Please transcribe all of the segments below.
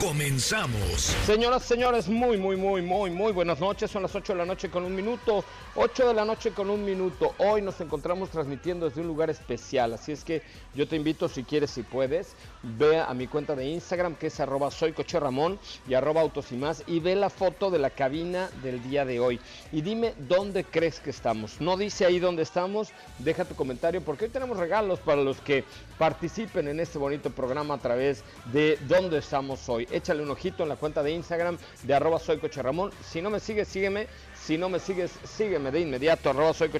Comenzamos. Señoras, señores, muy, muy, muy, muy, muy buenas noches. Son las 8 de la noche con un minuto. 8 de la noche con un minuto. Hoy nos encontramos transmitiendo desde un lugar especial. Así es que yo te invito, si quieres, si puedes, ve a mi cuenta de Instagram, que es arroba soy coche Ramón y arroba autos y más, y ve la foto de la cabina del día de hoy. Y dime dónde crees que estamos. No dice ahí dónde estamos, deja tu comentario, porque hoy tenemos regalos para los que participen en este bonito programa a través de dónde estamos hoy échale un ojito en la cuenta de Instagram de arroba soy coche Ramón. Si no me sigues, sígueme. Si no me sigues, sígueme de inmediato, arroba soy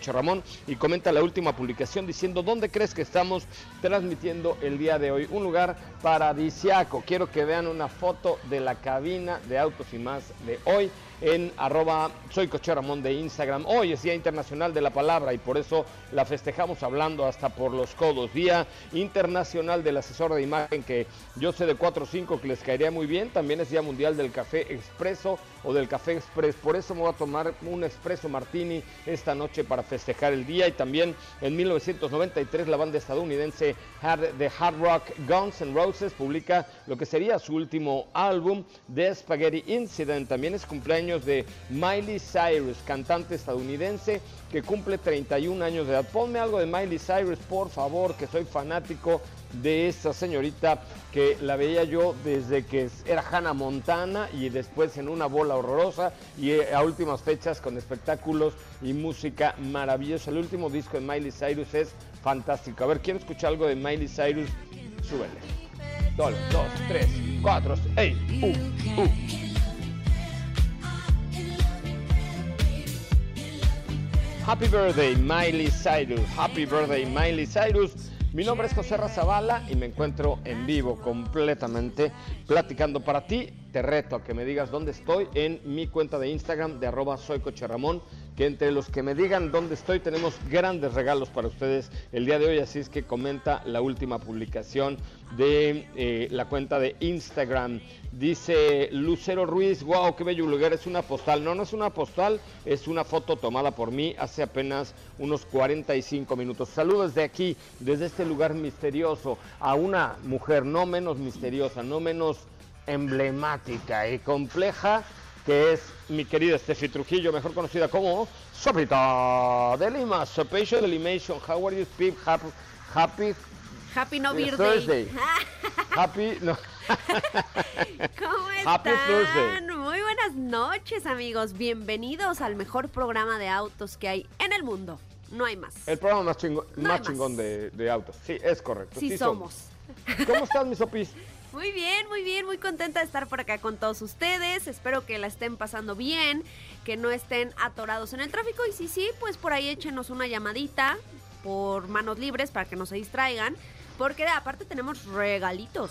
y comenta la última publicación diciendo dónde crees que estamos transmitiendo el día de hoy. Un lugar paradisiaco. Quiero que vean una foto de la cabina de autos y más de hoy en arroba soy Coche Ramón de Instagram. Hoy es Día Internacional de la Palabra y por eso la festejamos hablando hasta por los codos. Día Internacional del Asesor de Imagen que yo sé de 4 o 5 que les caería muy bien. También es Día Mundial del Café Expreso o del Café Express. Por eso me voy a tomar un Expreso Martini esta noche para festejar el día. Y también en 1993 la banda estadounidense de Hard Rock Guns N' Roses publica lo que sería su último álbum, The Spaghetti Incident. También es cumpleaños de Miley Cyrus, cantante estadounidense que cumple 31 años de edad. Ponme algo de Miley Cyrus, por favor, que soy fanático de esta señorita que la veía yo desde que era Hannah Montana y después en una bola horrorosa y eh, a últimas fechas con espectáculos y música maravillosa. El último disco de Miley Cyrus es fantástico. A ver, quiero escuchar algo de Miley Cyrus. Súbele. Dos, dos, tres, cuatro, ¡ey! ¡Uh! ¡Uh! Happy birthday, Miley Cyrus. Happy birthday, Miley Cyrus. Mi nombre es José Razabala y me encuentro en vivo completamente platicando para ti. Te reto a que me digas dónde estoy en mi cuenta de Instagram de arroba soy Coche Ramón, que entre los que me digan dónde estoy tenemos grandes regalos para ustedes el día de hoy, así es que comenta la última publicación de eh, la cuenta de Instagram. Dice Lucero Ruiz, wow, qué bello lugar, es una postal. No, no es una postal, es una foto tomada por mí hace apenas unos 45 minutos. Saludos de aquí, desde este lugar misterioso, a una mujer no menos misteriosa, no menos emblemática y compleja, que es mi querida Steffi Trujillo, mejor conocida como Sopita de Lima, Sopation. How are you, Pip? Happy, happy Happy No Thursday. Day. Happy, no. ¿Cómo Happy Thursday. están? Muy buenas noches, amigos. Bienvenidos al mejor programa de autos que hay en el mundo. No hay más. El programa más, chingo- No más chingón de, de autos. Sí, es correcto. Sí somos. ¿Cómo estás, mis opis? Muy bien, muy bien, muy contenta de estar por acá con todos ustedes. Espero que la estén pasando bien, que no estén atorados en el tráfico. Y si sí, pues por ahí échenos una llamadita por manos libres para que no se distraigan. Porque aparte tenemos regalitos.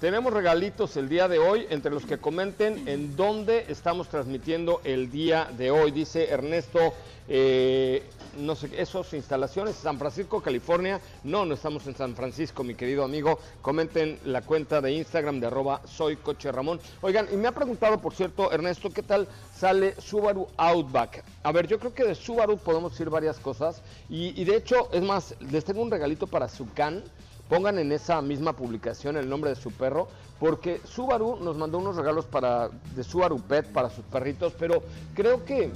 Tenemos regalitos el día de hoy entre los que comenten en dónde estamos transmitiendo el día de hoy. Dice Ernesto, eh, no sé, esos instalaciones, San Francisco, California. No, no estamos en San Francisco, mi querido amigo. Comenten la cuenta de Instagram de arroba soy coche Ramón. Oigan, y me ha preguntado, por cierto, Ernesto, ¿qué tal sale Subaru Outback? A ver, yo creo que de Subaru podemos decir varias cosas. Y, y de hecho, es más, les tengo un regalito para su can pongan en esa misma publicación el nombre de su perro, porque Subaru nos mandó unos regalos para de Subaru Pet para sus perritos, pero creo que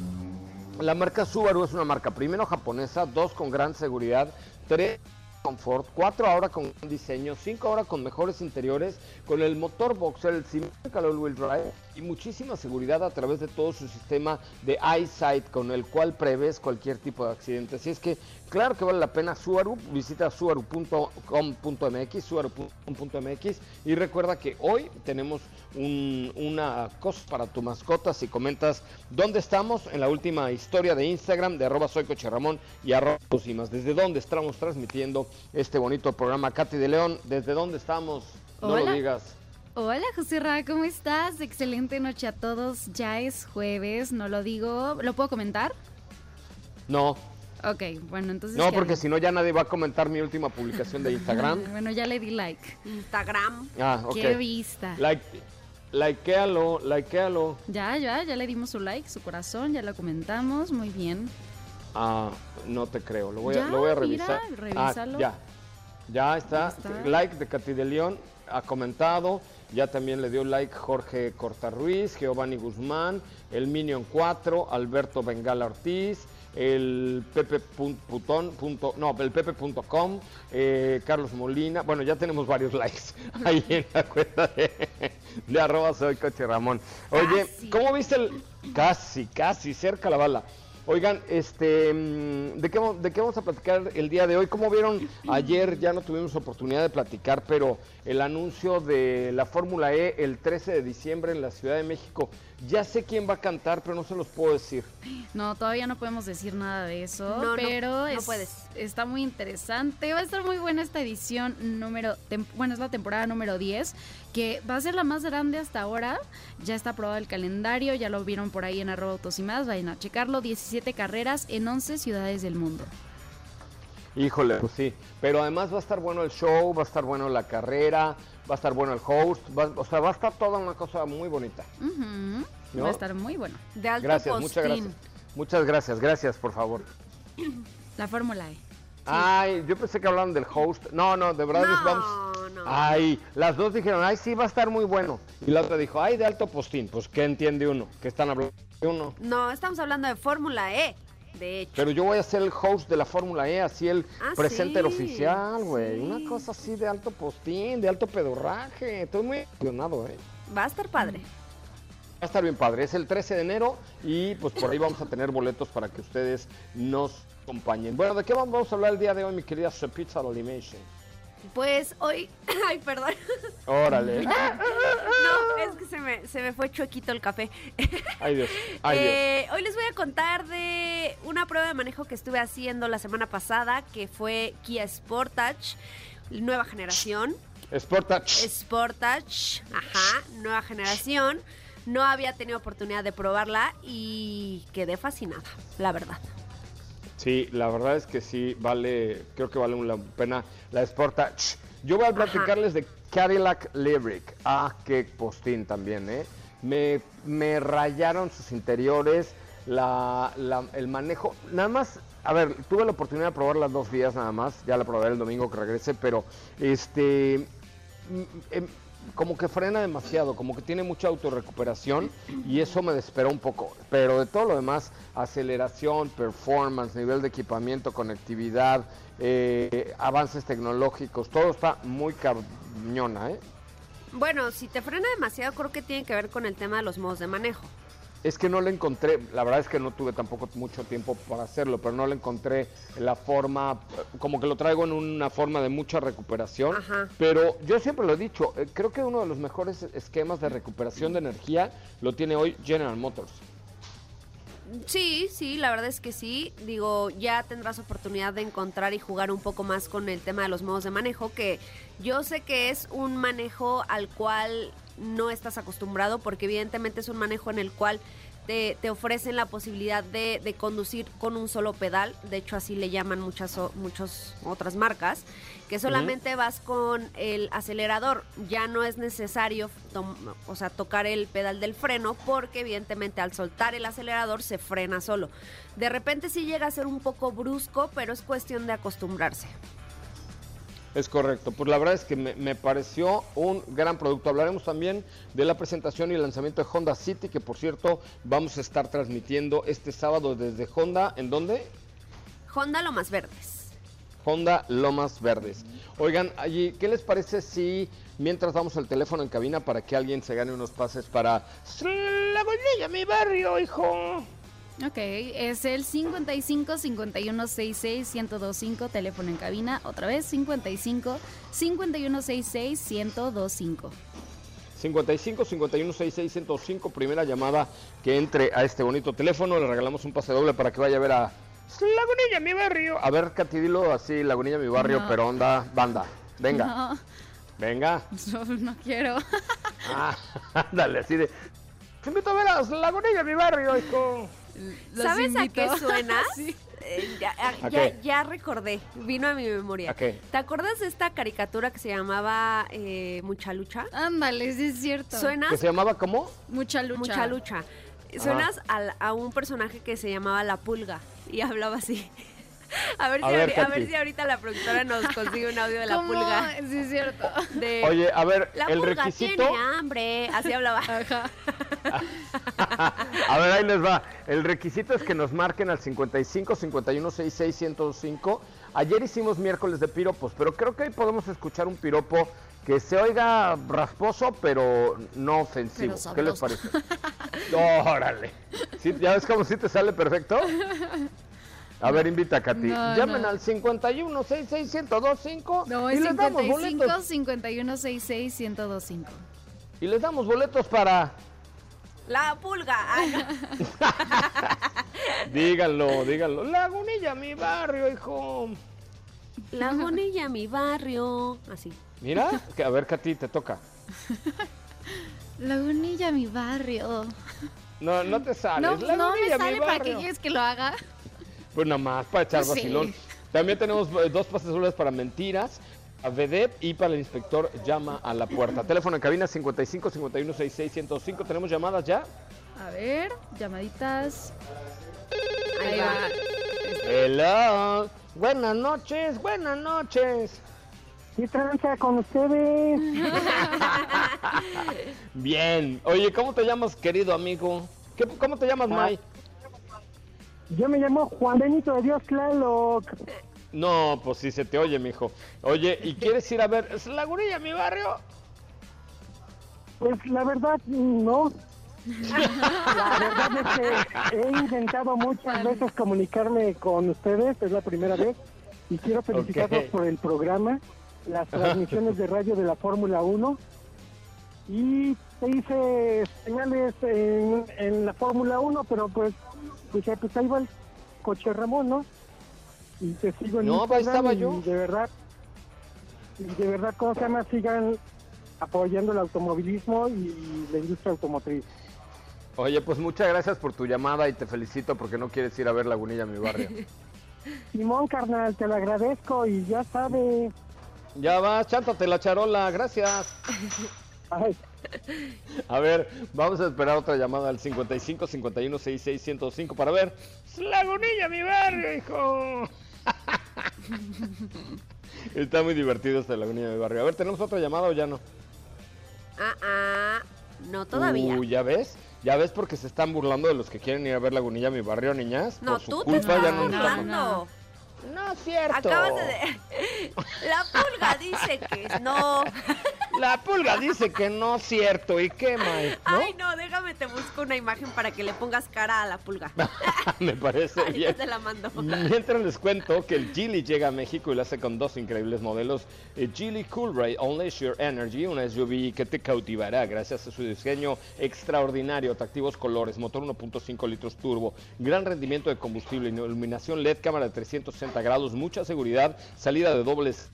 la marca Subaru es una marca primero japonesa, dos con gran seguridad, tres confort, cuatro ahora con diseño, cinco ahora con mejores interiores, con el motor boxer, el Symmetrical All-Wheel Drive y muchísima seguridad a través de todo su sistema de EyeSight con el cual prevés cualquier tipo de accidente. Así es que claro que vale la pena Subaru, visita subaru.com.mx, subaru.com.mx y recuerda que hoy tenemos un- una cosa para tu mascota si comentas dónde estamos en la última historia de Instagram de arroba soy Ramón y arroba desde dónde estamos transmitiendo este bonito programa Katy de León, desde dónde estamos, no lo digas. Hola José Ra, ¿cómo estás? Excelente noche a todos. Ya es jueves, no lo digo. ¿Lo puedo comentar? No, Ok, bueno, entonces. no, ¿qué porque si no ya nadie va a comentar mi última publicación de Instagram. Bueno, ya le di like. Instagram. Ah, ok. Qué vista. Like, likealo, likealo. Ya, ya, ya le dimos su like, su corazón, ya lo comentamos. Muy bien. Ah, no te creo, lo voy, a, Ya, lo voy a mira, revisar. revísalo. Ah, ya, ya está. Ya está. Like de Katy de León ha comentado. Ya también le dio like Jorge Cortarruiz, Giovanni Guzmán, el Minion 4, Alberto Bengala Ortiz, el Pepe pun- Putón, punto, no, el Pepe.com, eh, Carlos Molina. Bueno, ya tenemos varios likes ahí en la cuenta de, de arroba soy Coche Ramón. Oye, Casi. ¿cómo viste el...? Casi, casi, cerca la bala. Oigan, este, mm, ¿de qué, ¿de qué vamos a platicar el día de hoy? Como vieron ayer, ya no tuvimos oportunidad de platicar, pero el anuncio de la Fórmula E el 13 de diciembre en la Ciudad de México. Ya sé quién va a cantar, pero no se los puedo decir. No, todavía no podemos decir nada de eso, No, no, pero no es- puedes. está muy interesante. Va a estar muy buena esta edición número, tem- bueno, es la temporada número 10, que va a ser la más grande hasta ahora. Ya está aprobado el calendario, ya lo vieron por ahí en arroba autos y más, vayan a checarlo. 17 carreras en 11 ciudades del mundo. Híjole, pues sí. Pero además va a estar bueno el show, va a estar bueno la carrera, va a estar bueno el host, va- o sea, va a estar toda una cosa muy bonita. ¿No? Va a estar muy bueno. De alto Gracias, muchas postín. gracias. Muchas gracias, gracias, por favor. La Fórmula E. Ay, yo pensé que hablaban del host. No, no, de verdad les vamos. No, no. Ay, las dos dijeron, ay, sí, va a estar muy bueno. Y la otra dijo, ay, de alto postín. Pues, ¿qué entiende uno? Que están hablando de uno. No, estamos hablando de Fórmula E, de hecho. Pero yo voy a ser el host de la Fórmula E, así el Ah, presenter sí, oficial, güey. sí. Una cosa así de alto postín, de alto pedorraje. Estoy muy emocionado, eh. Va a estar padre. Va a estar bien padre. Es el 13 de enero y pues por ahí vamos a tener boletos para que ustedes nos acompañen. Bueno, ¿de qué vamos a hablar el día de hoy, mi querida Pizza Animation? Pues hoy. Ay, perdón. Órale. No, es que se me, se me fue chuequito el café. Ay, Dios. Ay, Dios. Eh, hoy les voy a contar de una prueba de manejo que estuve haciendo la semana pasada, que fue Kia Sportage, nueva generación. Sportage. Sportage, ajá, nueva generación. No había tenido oportunidad de probarla y quedé fascinada, la verdad. Sí, la verdad es que sí, vale, creo que vale la pena la Sportage. Yo voy a platicarles de Cadillac Lyric. Ah, qué postín también, ¿eh? Me, me rayaron sus interiores, la, la- el manejo. Nada más, a ver, tuve la oportunidad de probarla dos días nada más. Ya la probaré el domingo que regrese, pero este. Como que frena demasiado, como que tiene mucha autorrecuperación y eso me desesperó un poco. Pero de todo lo demás, aceleración, performance, nivel de equipamiento, conectividad, eh, avances tecnológicos, todo está muy cañona, ¿eh? Bueno, si te frena demasiado, creo que tiene que ver con el tema de los modos de manejo. Es que no le encontré, la verdad es que no tuve tampoco mucho tiempo para hacerlo, pero no le encontré la forma, como que lo traigo en una forma de mucha recuperación. Ajá. Pero yo siempre lo he dicho, eh, creo que uno de los mejores esquemas de recuperación de energía lo tiene hoy General Motors. Sí, sí, la verdad es que sí. Digo, ya tendrás oportunidad de encontrar y jugar un poco más con el tema de los modos de manejo, que yo sé que es un manejo al cual no estás acostumbrado, porque evidentemente es un manejo en el cual te, te ofrecen la posibilidad de, de conducir con un solo pedal. De hecho, así le llaman muchas, otras marcas, que solamente vas con el acelerador. Ya no es necesario o sea, tocar el pedal del freno, porque evidentemente al soltar el acelerador se frena solo. De repente sí llega a ser un poco brusco, pero es cuestión de acostumbrarse. Es correcto, pues la verdad es que me, me, pareció un gran producto. Hablaremos también de la presentación y lanzamiento de Honda City, que por cierto vamos a estar transmitiendo este sábado desde Honda. ¿En dónde? Honda Lomas Verdes. Honda Lomas Verdes. Oigan, allí, ¿qué les parece si mientras damos el teléfono en cabina para que alguien se gane unos pases para la bolilla, mi barrio, hijo? Ok, es el 55 51 66 1025, teléfono en cabina. Otra vez, 55 51 66 1025. 55 51 66 1025, primera llamada que entre a este bonito teléfono. Le regalamos un pase doble para que vaya a ver a Lagunilla, mi barrio. A ver, Katy, dilo así, Lagunilla, mi barrio, No. pero onda, banda. Venga, No, venga. no, no quiero. Ah, ándale, así de. Te invito a ver a Lagunilla, mi barrio, hijo. Los ¿Sabes a qué suena? Sí. Eh, ya, a- ¿A ya- qué? ya recordé, vino a mi memoria. ¿A qué? ¿Te acuerdas de esta caricatura que se llamaba eh, Mucha Lucha? Ándale, sí es cierto. ¿Que Suenas se llamaba cómo? Mucha lucha. Mucha Lucha. Suenas al- a, un personaje que se llamaba La Pulga y hablaba así. A ver, A si, ver, a ver si ahorita la productora nos consigue un audio de La ¿Cómo? Pulga. Sí es cierto. De, Oye, a ver, la el pulga requisito. tiene hambre. Así hablaba. Ajá. A ver, ahí les va. El requisito es que nos marquen al 55 51 66 105. Ayer hicimos miércoles de piropos, pero creo que hoy podemos escuchar un piropo que se oiga rasposo, pero no ofensivo. Pero ¿Qué les parece? Órale. ¿Sí? ¿Ya ves cómo sí te sale perfecto? A ver, invita a Katy. No, Llamen no. al 51 66 1025 No, y es les damos 55 boletos. 51 66 1025. Y les damos boletos para La Pulga. Ah. Díganlo, díganlo. Lagunilla, mi barrio, hijo. La Bonilla, mi barrio. Así. Mira, que a ver, Katy, te toca. Lagunilla, mi barrio. No, no te sales. No, no me Lagunilla, mi sale para que barrio. quieres que lo haga. Pues nada más, para echar Sí. vacilón. También tenemos eh, dos pases dobles para mentiras, a Vedette y para el inspector llama a la puerta. Teléfono en cabina 55 51 66 105. ¿Tenemos llamadas ya? A ver, llamaditas. Ahí va. Hello. Buenas noches, buenas noches. ¿Qué tranza con ustedes? Bien. Oye, ¿cómo te llamas, querido amigo? ¿Qué- ¿Cómo te llamas, Ah. May? Yo me llamo Juan Benito de Dios Tlaloc. No, pues sí se te oye, mijo. Oye, ¿y quieres ir a ver es Lagunilla, mi barrio? Pues la verdad, no. La verdad es que he intentado muchas veces comunicarme con ustedes, es la primera vez, y quiero felicitarlos por el programa, las transmisiones de radio de la Fórmula 1, y te hice señales en, en la Fórmula 1, pero pues, dije, pues ahí va el coche Ramón, ¿no? Y te sigo en No, ahí estaba y yo. de verdad, y de verdad, ¿cómo se llama? Sigan apoyando el automovilismo y la industria automotriz. Oye, pues muchas gracias por tu llamada y te felicito porque no quieres ir a ver Lagunilla, mi barrio. Simón, carnal, te lo agradezco y ya sabes. ya vas, chántate la charola, gracias. Ay, A ver, vamos a esperar otra llamada al 55 51 66 105 para ver. ¡Es Lagunilla, mi barrio, hijo! Está muy divertido este Lagunilla, mi barrio. A ver, ¿tenemos otra llamada o ya no? Ah, ah. No, todavía. Uy, ¿ya ves? ¿Ya ves porque se están burlando de los que quieren ir a ver Lagunilla, mi barrio, niñas? no, Por su tú te culpa estás ya no burlando. No es cierto. Acabas de... La pulga dice que no. La pulga dice que no es cierto. ¿Y qué, Mike? ¿No? Ay, no, déjame te busco una imagen para que le pongas cara a la pulga. Me parece Ahorita bien. te la mando. Mientras les cuento que el Geely llega a México y lo hace con dos increíbles modelos. El Geely Coolray Unleash Your Energy, una SUV que te cautivará gracias a su diseño extraordinario, atractivos colores, motor 1.5 litros turbo, gran rendimiento de combustible, iluminación LED, cámara de 360 grados, mucha seguridad, salida de dobles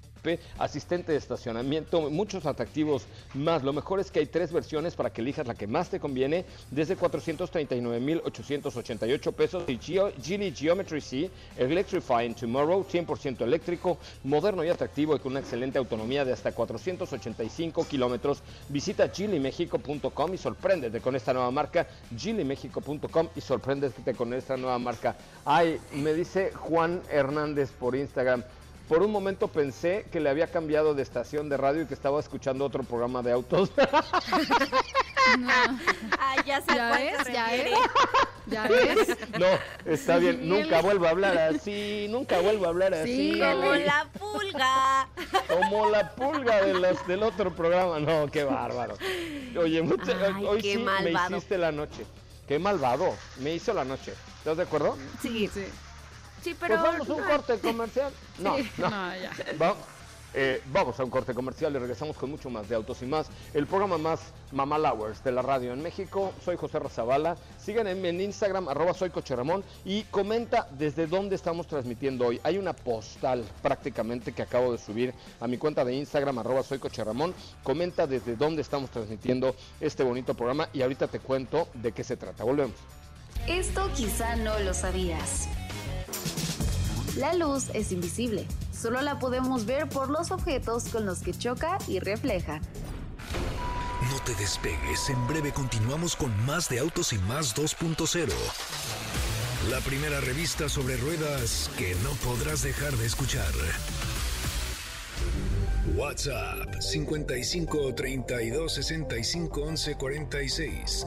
asistente de estacionamiento, muchos atractivos más. Lo mejor es que hay tres versiones para que elijas la que más te conviene, desde 439,888 pesos. Y Geely Geometry C, Electrifying Tomorrow, 100% eléctrico, moderno y atractivo y con una excelente autonomía de hasta 485 kilómetros. Visita geelymexico.com y sorpréndete con esta nueva marca, geelymexico.com y sorpréndete con esta nueva marca. Ay, me dice Juan Hernández por Instagram. Por un momento pensé que le había cambiado de estación de radio y que estaba escuchando otro programa de autos. No. Ay, ya sé a ¿Ya cuál ves? ¿Ya ves? ¿Ya ves? no, está bien, nunca vuelvo a hablar así, nunca vuelvo a hablar así. Sí, Como él- la pulga. Como la pulga de los, del otro programa. No, qué bárbaro. Oye, mucha- Ay, hoy sí malvado. me hiciste la noche. Qué malvado. Me hizo la noche. ¿Estás de acuerdo? Sí, Sí. Sí, pero. pues vamos a un corte comercial. No, no. No, ya. Va- eh, vamos a un corte comercial y regresamos con mucho más de Autos y Más, el programa más Mamalowers de la radio en México. Soy José Razabala. Síganme en Instagram, arroba soy Coche Ramón, y comenta desde dónde estamos transmitiendo hoy. Hay una postal prácticamente que acabo de subir a mi cuenta de Instagram, arroba soy Coche Ramón. Comenta desde dónde estamos transmitiendo este bonito programa y ahorita te cuento de qué se trata. Volvemos. Esto quizá no lo sabías. La luz es invisible, solo la podemos ver por los objetos con los que choca y refleja. No te despegues, en breve continuamos con más de Autos y Más 2.0. La primera revista sobre ruedas que no podrás dejar de escuchar. WhatsApp 55 32 65 11 46.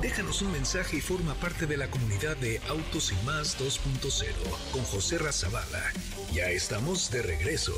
Déjanos un mensaje y forma parte de la comunidad de Autos y Más 2.0 con José Razabala. Ya estamos de regreso.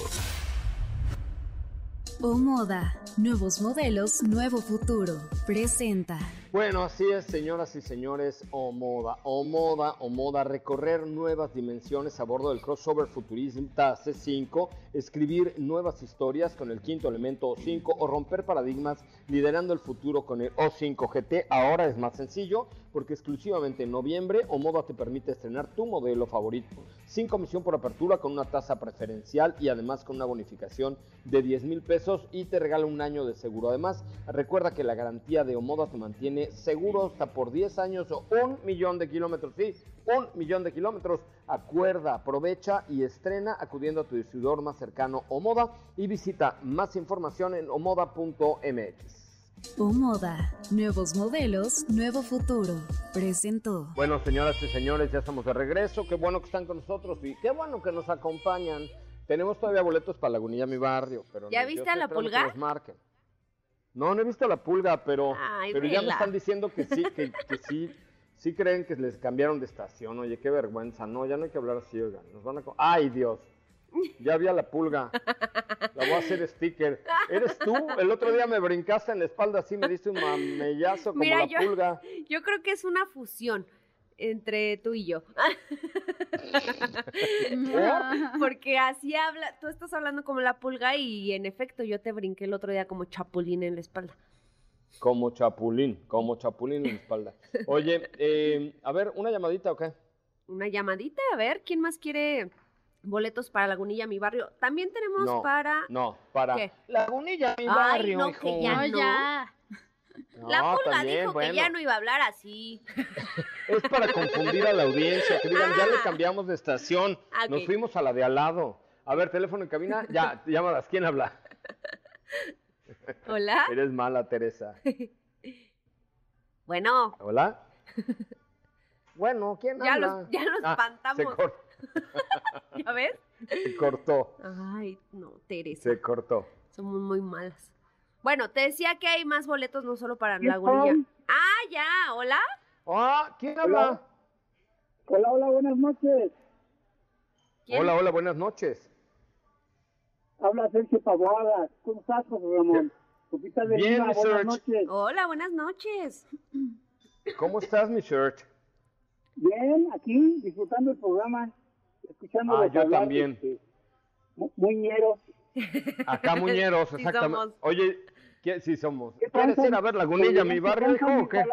O Moda, nuevos modelos, nuevo futuro. Presenta. Bueno, así es, señoras y señores, o moda, o moda, o moda, recorrer nuevas dimensiones a bordo del crossover futurista C5, escribir nuevas historias con el quinto elemento O5 o romper paradigmas liderando el futuro con el O5 GT. Ahora es más sencillo porque exclusivamente en noviembre o moda te permite estrenar tu modelo favorito sin comisión por apertura con una tasa preferencial y además con una bonificación de 10 mil pesos y te regala un año de seguro. Además, recuerda que la garantía de Omoda te mantiene seguro hasta por 10 años o un millón de kilómetros. Sí, un millón de kilómetros. Acuerda, aprovecha y estrena acudiendo a tu distribuidor más cercano Omoda y visita más información en omoda.mx. O Moda, nuevos modelos, nuevo futuro. Presentó. Bueno, señoras y señores, ya estamos de regreso. Qué bueno que están con nosotros y qué bueno que nos acompañan. Tenemos todavía boletos para Lagunilla, mi barrio. Pero ¿Ya no- viste a la esperando que pulga? los marquen. No, no he visto la pulga, pero, Ay, pero ya me están diciendo que sí, que, que sí, sí creen que les cambiaron de estación. Oye, qué vergüenza. No, ya no hay que hablar así, oigan. Nos van a... ¡Ay, Dios! Ya vi a la pulga. La voy a hacer sticker. ¿Eres tú? El otro día me brincaste en la espalda así, me diste un mamellazo como Mira, la yo- pulga. Yo creo que es una fusión entre tú y yo. Porque así habla, tú estás hablando como la pulga y en efecto yo te brinqué el otro día como chapulín en la espalda. Como chapulín, como chapulín en la espalda. Oye, eh, a ver, ¿una llamadita o qué? Una llamadita, a ver, ¿quién más quiere boletos para Lagunilla, mi barrio? También tenemos No, para... No, para ¿Qué? Lagunilla, mi Ay, barrio, no, hijo. que ya No, no. ya. La pulga también, dijo que ya no iba a hablar así. Es para confundir a la audiencia, que digan, ya le Ah. cambiamos de estación, nos fuimos a la de al lado. A ver, teléfono en cabina, ya, llamadas, ¿quién habla? Hola. Eres mala, Teresa. Bueno, ¿Hola? Bueno, ¿quién Ya habla? los- ya los Ah, espantamos. Se, ¿ya ves? se cortó, Ay, no, Teresa. se cortó. Somos muy malas. Bueno, te decía que hay más boletos no solo para ¿Qué Lagunilla. Ah, ya, hola. Ah, ¿quién habla? Hola, hola, buenas noches. ¿Quién? Hola, hola, buenas noches. Habla Sergio Pavoada. ¿Cómo estás, José Ramón? De Bien, Lima, mi buenas Serge. noches. Hola, buenas noches. ¿Cómo estás, mi shirt? Bien, aquí disfrutando el programa, escuchando Ah, yo hablar, también. este, mu- muñeros. Acá Muñeros, Sí exactamente. somos. Oye, ¿qué, sí somos. ¿Qué ¿Quieres ir a ver Lagunilla, mi ¿Qué barrio, hijo, o qué?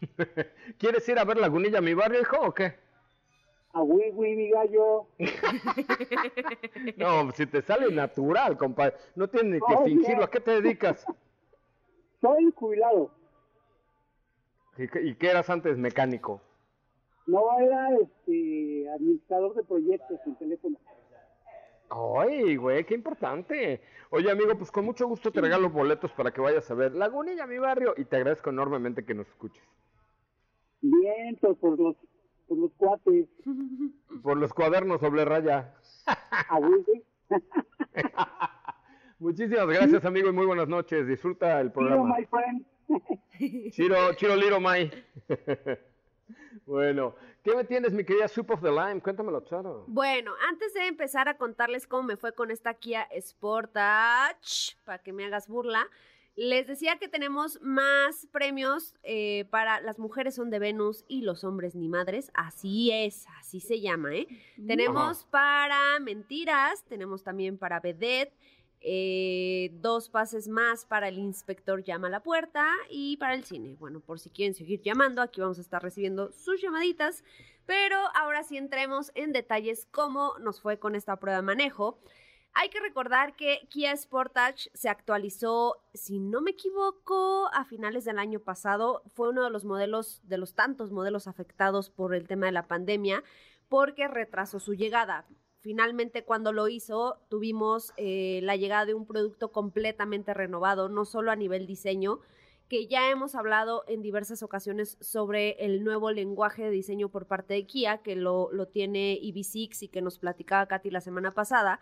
¿Quieres ir a ver Lagunilla, mi barrio, hijo, o qué? A Wiwi, mi gallo. No, si te sale natural, compadre. No tienes ni que Oh, fingirlo. ¿A qué te dedicas? Soy jubilado. ¿Y qué, y qué eras antes? Mecánico. No era este administrador de proyectos en teléfono. Ay, güey, qué importante. Oye, amigo, pues con mucho gusto te regalo boletos para que vayas a ver Lagunilla, mi barrio, y te agradezco enormemente que nos escuches. Vientos por los, por los cuates. Por los cuadernos doble raya. Muchísimas gracias, amigo, y muy buenas noches. Disfruta el programa. my friend. Chiro, Chiro Little Mai. bueno, ¿qué me tienes, mi querida Soup of the Lime? Cuéntamelo, Charo. Bueno, antes de empezar a contarles cómo me fue con esta Kia Sportage, para que me hagas burla, les decía que tenemos más premios eh, para las mujeres son de Venus y los hombres ni madres. Así es, así se llama, ¿eh? Tenemos para mentiras, tenemos también para vedette, eh, dos pases más para el inspector llama a la puerta y para el cine. Bueno, por si quieren seguir llamando, aquí vamos a estar recibiendo sus llamaditas. Pero ahora sí entremos en detalles cómo nos fue con esta prueba de manejo. Hay que recordar que Kia Sportage se actualizó, si no me equivoco, a finales del año pasado. Fue uno de los modelos, de los tantos modelos afectados por el tema de la pandemia, porque retrasó su llegada. Finalmente, cuando lo hizo, tuvimos eh, la llegada de un producto completamente renovado, no solo a nivel diseño, que ya hemos hablado en diversas ocasiones sobre el nuevo lenguaje de diseño por parte de Kia, que lo, lo tiene EV6 y que nos platicaba Katy la semana pasada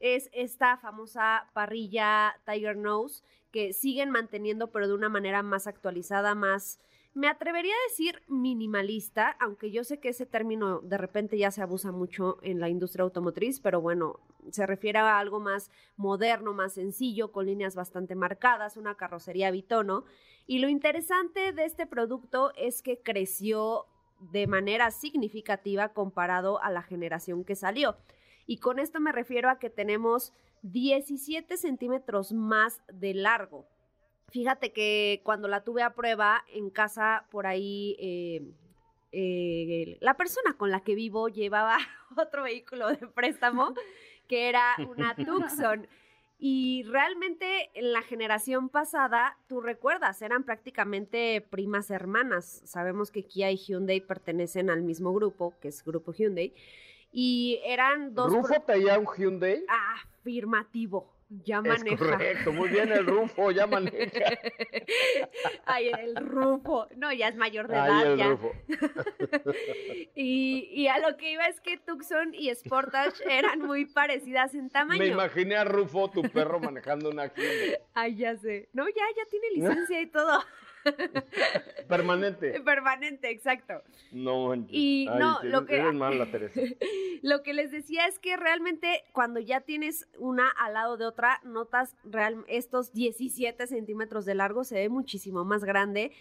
es esta famosa parrilla Tiger Nose que siguen manteniendo pero de una manera más actualizada, más, me atrevería a decir minimalista, aunque yo sé que ese término de repente ya se abusa mucho en la industria automotriz, pero bueno, se refiere a algo más moderno, más sencillo, con líneas bastante marcadas, una carrocería bitono. Y lo interesante de este producto es que creció de manera significativa comparado a la generación que salió. Y con esto me refiero a que tenemos 17 centímetros más de largo. Fíjate que cuando la tuve a prueba en casa, por ahí eh, eh, la persona con la que vivo llevaba otro vehículo de préstamo que era una Tucson. Y realmente en la generación pasada, tú recuerdas, eran prácticamente primas hermanas. Sabemos que Kia y Hyundai pertenecen al mismo grupo, que es Grupo Hyundai. Y eran dos... ¿Rufo traía un Hyundai? Afirmativo. Ya maneja. Es correcto, muy bien el Rufo, ya maneja. Ay, el Rufo. No, ya es mayor de Ay, edad. el ya. Rufo. y, y a lo que iba es que Tucson y Sportage eran muy parecidas en tamaño. Me imaginé a Rufo, tu perro, manejando una Hyundai. Ay, ya sé. No, ya, ya tiene licencia y todo. Permanente. Permanente, exacto. No. Y Ay, no, eres- lo que- Eres mala, Teresa. Lo que les decía es que realmente cuando ya tienes una al lado de otra, notas real, estos 17 centímetros de largo, se ve muchísimo más grande.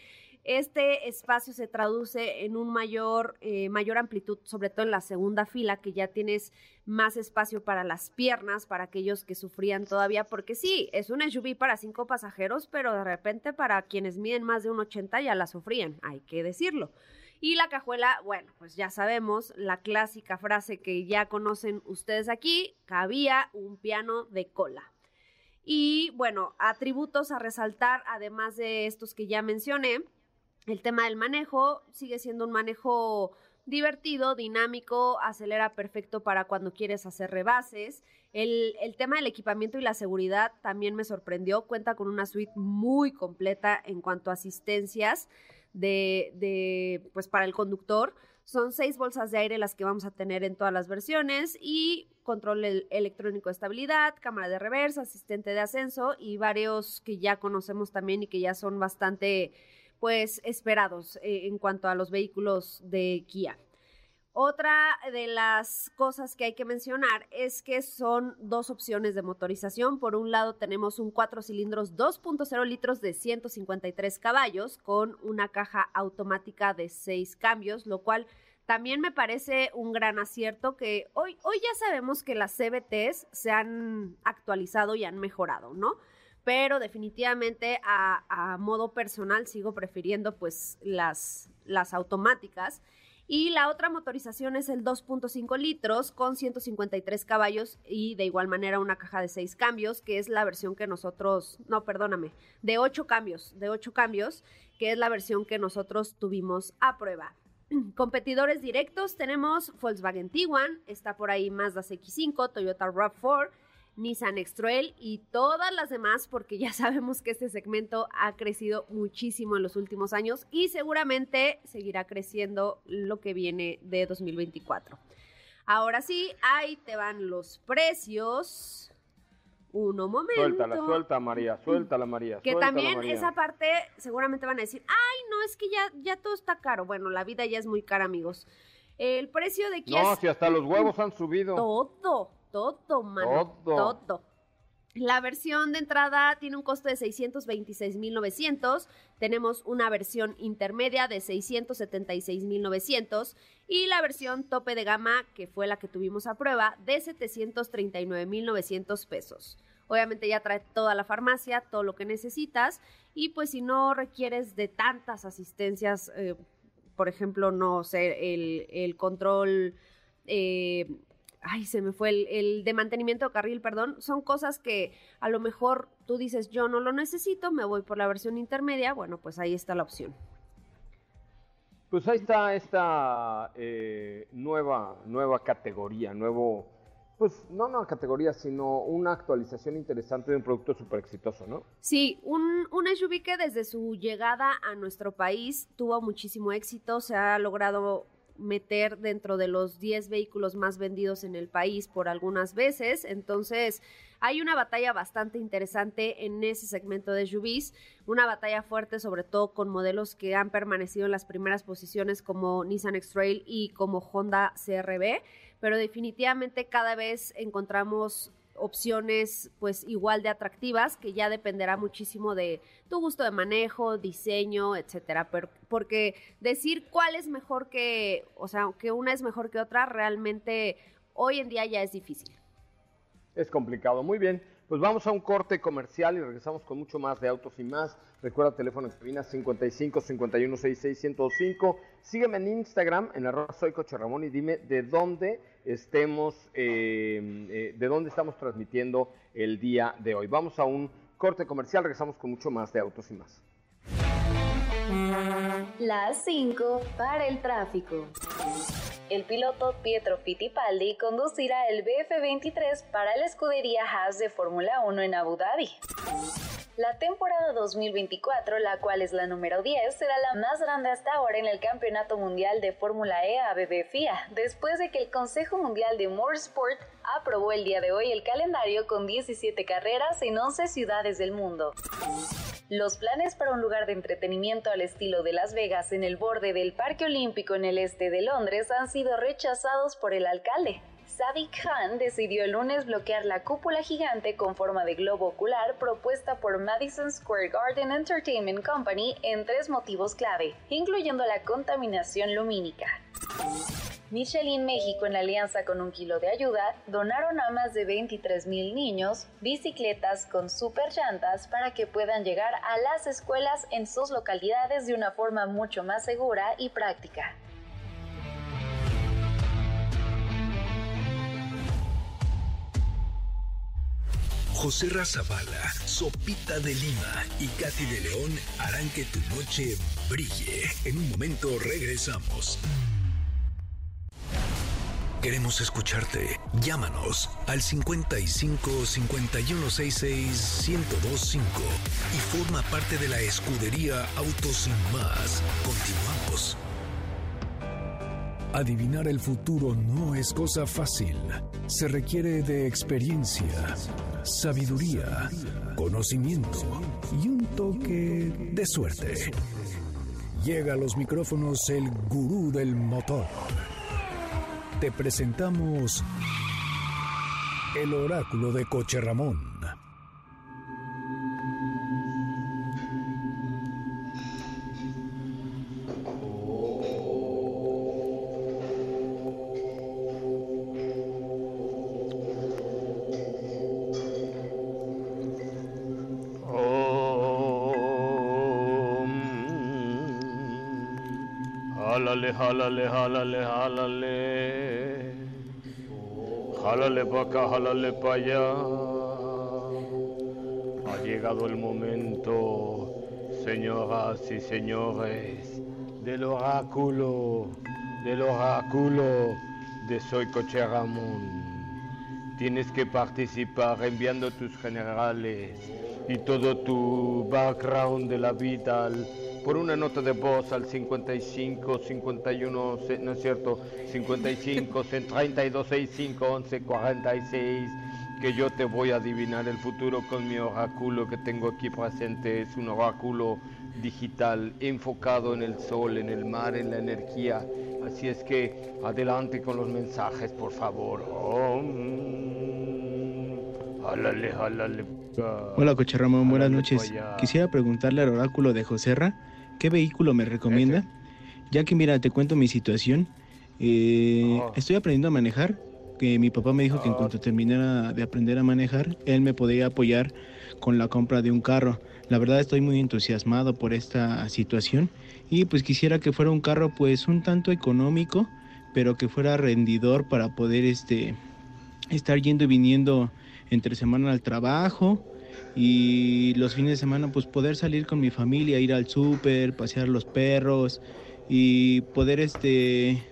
Este espacio se traduce en un mayor, eh, mayor amplitud, sobre todo en la segunda fila, que ya tienes más espacio para las piernas, para aquellos que sufrían todavía, porque sí, es un SUV para cinco pasajeros, pero de repente para quienes miden más de un 80 ya la sufrían, hay que decirlo. Y la cajuela, bueno, pues ya sabemos, la clásica frase que ya conocen ustedes aquí, cabía un piano de cola. Y bueno, atributos a resaltar, además de estos que ya mencioné, el tema del manejo sigue siendo un manejo divertido, dinámico, acelera perfecto para cuando quieres hacer rebases. El, el tema del equipamiento y la seguridad también me sorprendió. Cuenta con una suite muy completa en cuanto a asistencias de, de pues para el conductor. Son seis bolsas de aire las que vamos a tener en todas las versiones y control el- electrónico de estabilidad, cámara de reversa, asistente de ascenso y varios que ya conocemos también y que ya son bastante pues esperados eh, en cuanto a los vehículos de Kia. Otra de las cosas que hay que mencionar es que son dos opciones de motorización. Por un lado tenemos un 4 cilindros 2.0 litros de 153 caballos con una caja automática de 6 cambios, lo cual también me parece un gran acierto que hoy, hoy ya sabemos que las CBTs se han actualizado y han mejorado, ¿no? Pero definitivamente a, modo personal sigo prefiriendo pues las, las automáticas. Y la otra motorización es el 2.5 litros con 153 caballos y de igual manera una caja de 6 cambios, que es la versión que nosotros, no, perdóname, de 8 cambios, de 8 cambios, que es la versión que nosotros tuvimos a prueba. Competidores directos tenemos Volkswagen Tiguan, está por ahí Mazda CX5, Toyota RAV4, Nissan X-Trail y todas las demás porque ya sabemos que este segmento ha crecido muchísimo en los últimos años y seguramente seguirá creciendo lo que viene de 2024. Ahora sí, ahí te van los precios. Uno momento. Suéltala, suelta María, suéltala María. Que suéltala, también María. esa parte seguramente van a decir, ay, no, es que ya, ya todo está caro. Bueno, la vida ya es muy cara, amigos. El precio de Kia No, es si hasta los huevos han subido. todo, todo, mano. Todo. Todo. La versión de entrada tiene un costo de 626.900. Tenemos una versión intermedia de 676.900 y la versión tope de gama, que fue la que tuvimos a prueba, de 739.900 pesos. Obviamente ya trae toda la farmacia, todo lo que necesitas y pues si no requieres de tantas asistencias, eh, por ejemplo, no sé, el, el control... eh, ay, se me fue el, el de mantenimiento de carril, perdón, son cosas que a lo mejor tú dices, yo no lo necesito, me voy por la versión intermedia, bueno, pues ahí está la opción. Pues ahí está esta eh, nueva, nueva categoría, nuevo, pues no una categoría, sino una actualización interesante de un producto súper exitoso, ¿no? Sí, un, un SUV que desde su llegada a nuestro país tuvo muchísimo éxito, se ha logrado meter dentro de los 10 vehículos más vendidos en el país por algunas veces, entonces hay una batalla bastante interesante en ese segmento de SUVs, una batalla fuerte sobre todo con modelos que han permanecido en las primeras posiciones como Nissan X-Trail y como Honda CRV, pero definitivamente cada vez encontramos opciones pues igual de atractivas que ya dependerá muchísimo de tu gusto de manejo, diseño, etcétera, pero porque decir cuál es mejor que, o sea, que una es mejor que otra realmente hoy en día ya es difícil. Es complicado. Muy bien, pues vamos a un corte comercial y regresamos con mucho más de autos y más. Recuerda teléfono en cabina 55 51 66 105. Sígueme en Instagram, en arroba soy Coche Ramón y dime de dónde estemos, eh, eh, de dónde estamos transmitiendo el día de hoy. Vamos a un corte comercial, regresamos con mucho más de autos y más. Las 5 para el tráfico. El piloto Pietro Fittipaldi conducirá el BF23 para la escudería Haas de Fórmula 1 en Abu Dhabi. La temporada 2024, la cual es la número 10, será la más grande hasta ahora en el Campeonato Mundial de Fórmula E ABB FIA, después de que el Consejo Mundial de Motorsport aprobó el día de hoy el calendario con 17 carreras en 11 ciudades del mundo. Los planes para un lugar de entretenimiento al estilo de Las Vegas en el borde del Parque Olímpico en el este de Londres han sido rechazados por el alcalde. Sadiq Khan decidió el lunes bloquear la cúpula gigante con forma de globo ocular propuesta por Madison Square Garden Entertainment Company en tres motivos clave, incluyendo la contaminación lumínica. Michelin México, en alianza con un kilo de ayuda, donaron a más de 23 mil niños bicicletas con super llantas para que puedan llegar a las escuelas en sus localidades de una forma mucho más segura y práctica. José Razabala, Sopita de Lima y Katy de León harán que tu noche brille. En un momento regresamos. Queremos escucharte. Llámanos al 55 5166 1025 y forma parte de la escudería Autos Sin Más. Continuamos. Adivinar el futuro no es cosa fácil. Se requiere de experiencia, sabiduría, conocimiento y un toque de suerte. Llega a los micrófonos el gurú del motor. Te presentamos el oráculo de Coche Ramón. Jálale, jálale, jálale. Jálale para jálale para allá. Ha llegado el momento, señoras y señores, del oráculo, del oráculo de Soy Coche. Tienes que participar enviando tus generales y todo tu background de la vida al por una nota de voz al 55 51, se- no es cierto, 55 32 65 11 46 que yo te voy a adivinar el futuro con mi oráculo que tengo aquí presente. Es un oráculo digital enfocado en el sol, en el mar, en la energía. Así es que adelante con los mensajes, por favor. Oh, mm. Hola, Coche Ramón, buenas noches. Quisiera preguntarle al oráculo de Joserra, ¿qué vehículo me recomienda? Ya que mira, te cuento mi situación. Eh, Ah. Estoy aprendiendo a manejar, que mi papá me dijo que en Ah. cuanto terminara de aprender a manejar, él me podía apoyar con la compra de un carro. La verdad estoy muy entusiasmado por esta situación y pues quisiera que fuera un carro pues un tanto económico, pero que fuera rendidor para poder este estar yendo y viniendo entre semana al trabajo y los fines de semana pues poder salir con mi familia, ir al súper, pasear los perros y poder este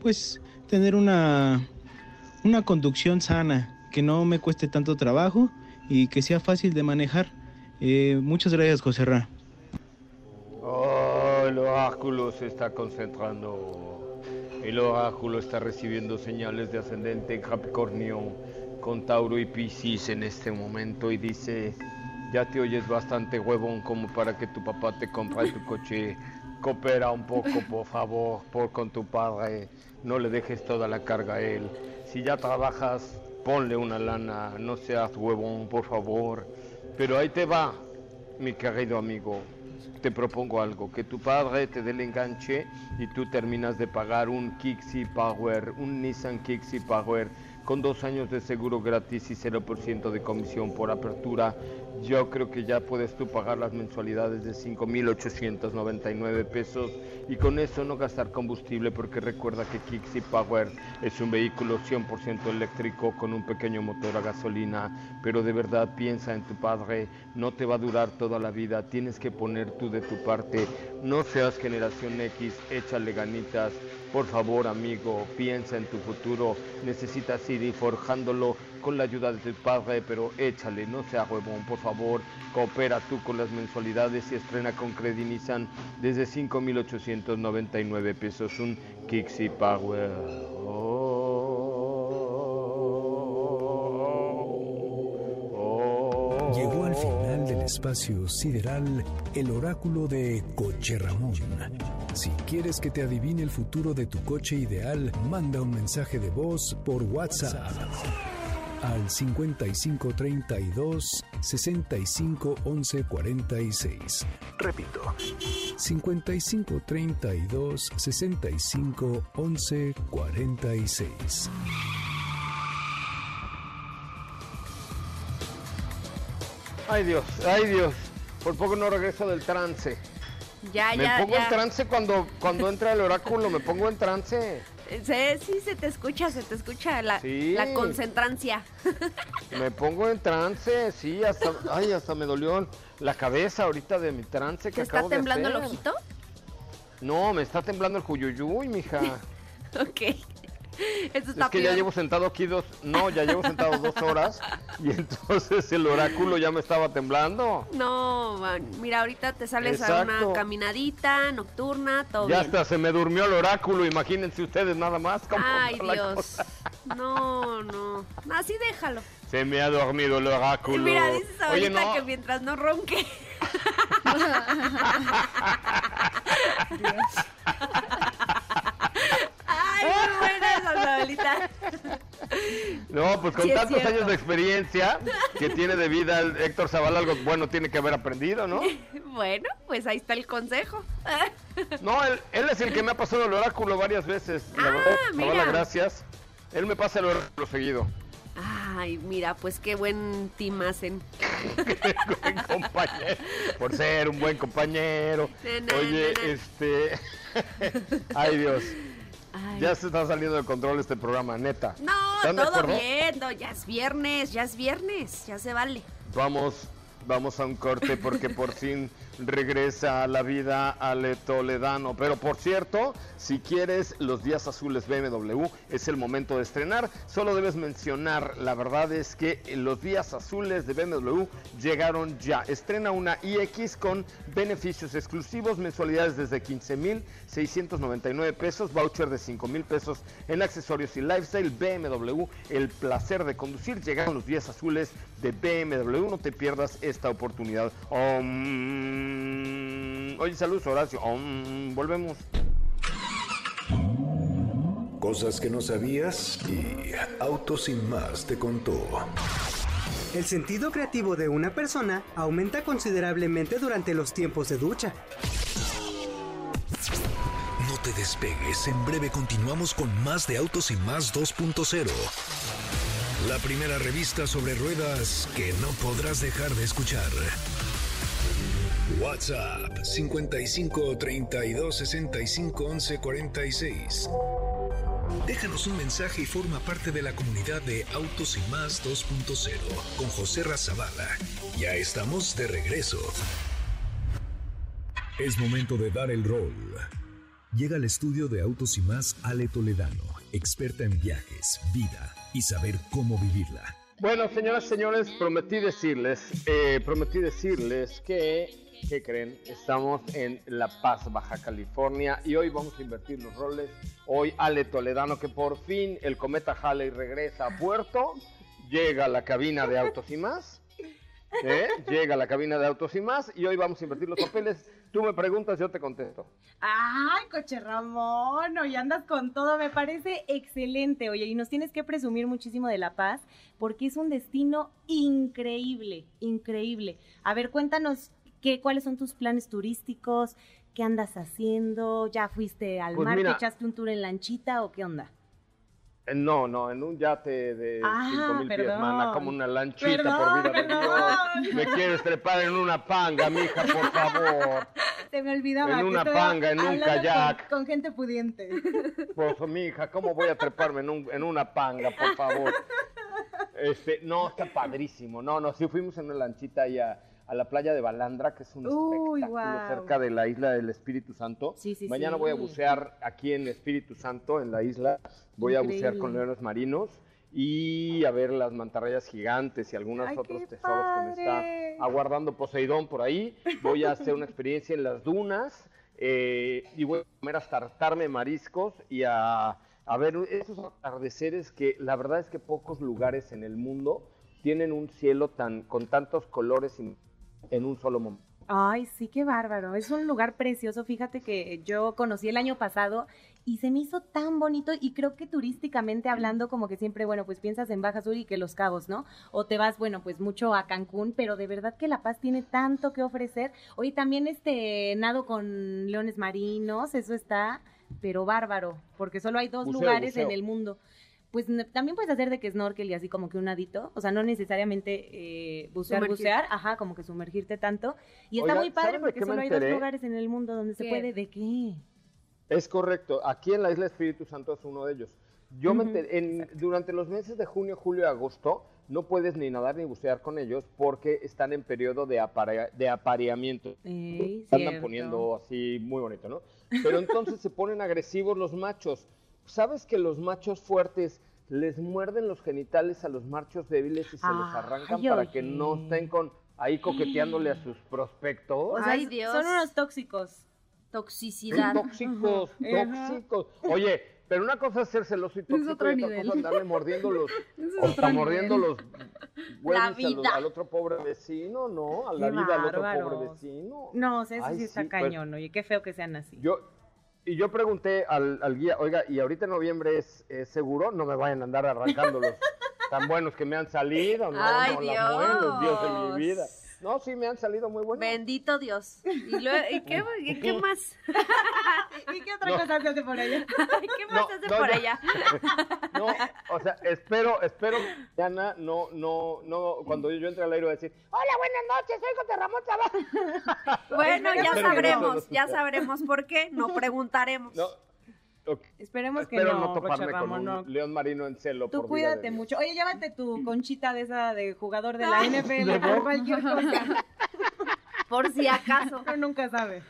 pues tener una una conducción sana, que no me cueste tanto trabajo y que sea fácil de manejar. Eh, muchas gracias, José Ra. Oh, el oráculo se está concentrando. El oráculo está recibiendo señales de ascendente en Capricornio con Tauro y Piscis en este momento y dice, ya te oyes bastante huevón como para que tu papá te compre tu coche. Coopera un poco, por favor, por con tu padre. No le dejes toda la carga a él. Si ya trabajas, ponle una lana. No seas huevón, por favor. Pero ahí te va, mi querido amigo te propongo algo, que tu padre te dé el enganche y tú terminas de pagar un Kixi Power, un Nissan Kixi Power con dos años de seguro gratis y 0% de comisión por apertura. Yo creo que ya puedes tú pagar las mensualidades de 5.899 pesos y con eso no gastar combustible porque recuerda que Kixi Power es un vehículo 100% eléctrico con un pequeño motor a gasolina, pero de verdad piensa en tu padre, no te va a durar toda la vida, tienes que poner tú de tu parte, no seas generación X, échale ganitas, por favor amigo, piensa en tu futuro, necesitas ir forjándolo con la ayuda de tu padre, pero échale, no sea huevón, por favor, coopera tú con las mensualidades y estrena con Credit Nissan desde 5.899 pesos un Kixi Power. Llegó al final del espacio sideral el oráculo de Coche Ramón. Si quieres que te adivine el futuro de tu coche ideal, manda un mensaje de voz por WhatsApp al 5532 65 11 46. Repito, 5532 65 11 46. Ay Dios, ay Dios, por poco no regreso del trance. Ya, me ya, pongo ya. en trance cuando, cuando entra el oráculo, me pongo en trance. Sí, sí, se te escucha, se te escucha la, Sí. la concentrancia. Me pongo en trance, sí, hasta, ay, hasta me dolió la cabeza ahorita de mi trance que ¿Te está de temblando el ojito? No, me está temblando el cuyuyuy, mija. Ok. Eso está Es que ya llevo sentado aquí dos, no, ya llevo sentado dos horas y entonces el oráculo ya me estaba temblando. No, man, mira, ahorita te sales a una caminadita nocturna, todo Ya bien. hasta se me durmió el oráculo, imagínense ustedes nada más cómo Ay, Dios. No, no. Así déjalo. Se me ha dormido el Y oráculo. mira, dices Oye, ahorita no, que mientras no ronque. Ay, no, pues con Sí tantos años de experiencia que tiene de vida el Héctor Zavala, algo bueno tiene que haber aprendido, ¿no? Bueno, pues ahí está el consejo. No, él, él es el que me ha pasado el oráculo varias veces. La Ah, verdad, Zavala, mira. gracias. Él me pasa el oráculo seguido. Ay, mira, pues qué buen team hacen. buen compañero, por ser un buen compañero. Na, na, Oye, na. este. Ay, Dios. Ay. Ya se está saliendo de control este programa, neta. No, ¿Están de todo bien. no, ya es viernes, ya es viernes, ya se vale. Vamos, vamos a un corte porque por fin regresa a la vida Ale Toledano. Pero por cierto, si quieres los días azules BMW, es el momento de estrenar. Solo debes mencionar, la verdad es que los días azules de BMW llegaron ya. Estrena una iX con beneficios exclusivos, mensualidades desde 15,699 pesos, voucher de 5 mil pesos en accesorios y lifestyle. BMW, el placer de conducir. Llegaron los días azules de BMW. No te pierdas esta oportunidad. Om. Oye, saludos, Horacio. Om. Volvemos. Cosas que no sabías y Auto Sin Más te contó. El sentido creativo de una persona aumenta considerablemente durante los tiempos de ducha. No te despegues, en breve continuamos con más de Autos y Más 2.0. La primera revista sobre ruedas que no podrás dejar de escuchar. WhatsApp 55 32 65 11 46. Déjanos un mensaje y forma parte de la comunidad de Autos y Más 2.0 con José Razabala. Ya estamos de regreso. Es momento de dar el rol. Llega al estudio de Autos y Más Ale Toledano, experta en viajes, vida y saber cómo vivirla. Bueno, señoras y señores, prometí decirles, eh, prometí decirles que, ¿qué creen? Estamos en La Paz, Baja California, y hoy vamos a invertir los roles. Hoy Ale Toledano, que por fin el cometa Halley regresa a puerto, llega a la cabina de Autos y Más. ¿eh? Llega a la cabina de Autos y Más, y hoy vamos a invertir los papeles. Tú me preguntas, yo te contesto. Ay, coche Ramón, hoy andas con todo, me parece excelente. Oye, y nos tienes que presumir muchísimo de La Paz, porque es un destino increíble, increíble. A ver, cuéntanos qué, cuáles son tus planes turísticos, qué andas haciendo, ya fuiste al Pues mar, mira- te echaste un tour en lanchita o qué onda. Eh, No, no, en un yate de Ah, 5000 pies, perdón. mana, como una lanchita Perdón, por vida de. Dios. Me quieres trepar en una panga, mija, por favor. Se me olvidaba. En una panga, en un con- kayak. Con, gente pudiente. Pues, mija, ¿cómo voy a treparme en, un- en una panga, por favor? Este, no, está padrísimo. No, no, sí fuimos en una lanchita ahí a, la playa de Balandra, que es un Uy, espectáculo cerca de la isla del Espíritu Santo. Sí, sí, Mañana sí. voy a bucear aquí en Espíritu Santo, en la isla. Voy a bucear con leones marinos y a ver las mantarrayas gigantes y algunos Ay, otros tesoros que me está aguardando Poseidón por ahí. Voy a hacer una experiencia en las dunas eh, y voy a comer hasta hartarme mariscos y a, a ver esos atardeceres que la verdad es que pocos lugares en el mundo tienen un cielo tan con tantos colores en- en un solo momento. Ay, sí, qué bárbaro. Es un lugar precioso. Fíjate que yo conocí el año pasado y se me hizo tan bonito y creo que turísticamente hablando como que siempre, bueno, pues piensas en Baja Sur y que Los Cabos, ¿no? O te vas, bueno, pues mucho a Cancún, pero de verdad que La Paz tiene tanto que ofrecer. Hoy también este nado con leones marinos, eso está, pero bárbaro, porque solo hay dos Buceo, lugares buceo. en el mundo. Pues también puedes hacer de que snorkel y así como que un nadito, o sea, no necesariamente eh, bucear, Sumergirte. bucear, ajá, como que sumergirte tanto. Y está Oiga, muy padre ¿saben de porque me solo hay dos lugares en el mundo donde se ¿Qué? puede. ¿De qué? Es correcto. Aquí en la isla Espíritu Santo es uno de ellos. Yo me Ujú, enteré- en- durante los meses de junio, julio y agosto no puedes ni nadar ni bucear con ellos porque están en periodo de, aparea- de apareamiento. Se andan cierto. poniendo así muy bonito, ¿no? Pero entonces se ponen agresivos los machos. ¿Sabes que los machos fuertes les muerden los genitales a los machos débiles y se los Ay, arrancan para que no estén con ahí coqueteándole a sus prospectos? O sea, Ay, Dios. son unos tóxicos. Toxicidad. Tóxicos, tóxicos. Oye, pero una cosa es ser celoso y tóxico otro y otra nivel. cosa andarle mordiendo los, es o está nivel. mordiendo los huevos a los- vida. al otro pobre vecino, ¿no? A la Qué vida al otro pobre vecino. No, o sea, eso Ay, sí está sí, pues, cañón, oye, qué feo que sean así. Yo, y yo pregunté al, al guía, oiga, ¿y ahorita en noviembre es, es seguro? No me vayan a andar arrancando los tan buenos que me han salido, no, Ay, no, la muero, Dios de mi Dios. vida. No, sí, me han salido muy buenos. Bendito Dios. ¿Y, luego, ¿y qué, y qué más? ¿Y qué otra No. cosa se hace por allá? ¿Qué más No, hace no, por allá? No, o sea, espero, espero que mañana no, no, no, cuando yo entre al aire voy a decir, hola, buenas noches, soy José Ramón Zavala. Bueno, ya sabremos, ya sabremos por qué. No preguntaremos. Esperemos que espero no, no, Rocha toparme con Ramón, un no. león marino en celo. Tú por cuídate mucho. Oye, llévate tu conchita de esa de jugador de la NFL por cualquier cosa. Por si acaso. Uno nunca sabe.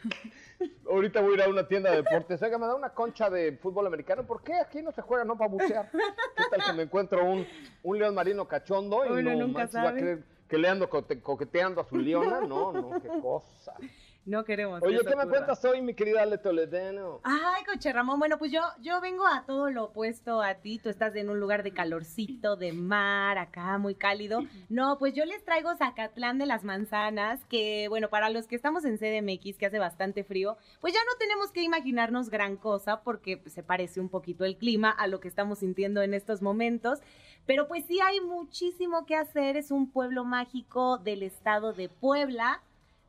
Ahorita voy a ir a una tienda de deportes. Oiga, me da una concha de fútbol americano. ¿Por qué aquí no se juega, no para bucear? ¿Qué tal que me encuentro un, un león marino cachondo y Uno no nunca manches, va a creer que le ando coqueteando a su leona? No, no, qué cosa. No queremos. Oye, ¿qué me cuentas hoy, mi querida Ale Toledano? Ay, coche Ramón, bueno, pues yo, yo vengo a todo lo opuesto a ti. Tú estás en un lugar de calorcito, de mar, acá muy cálido. No, pues yo les traigo Zacatlán de las Manzanas, que bueno, para los que estamos en CDMX, que hace bastante frío, pues ya no tenemos que imaginarnos gran cosa porque pues, se parece un poquito el clima a lo que estamos sintiendo en estos momentos. Pero pues sí hay muchísimo que hacer. Es un pueblo mágico del estado de Puebla.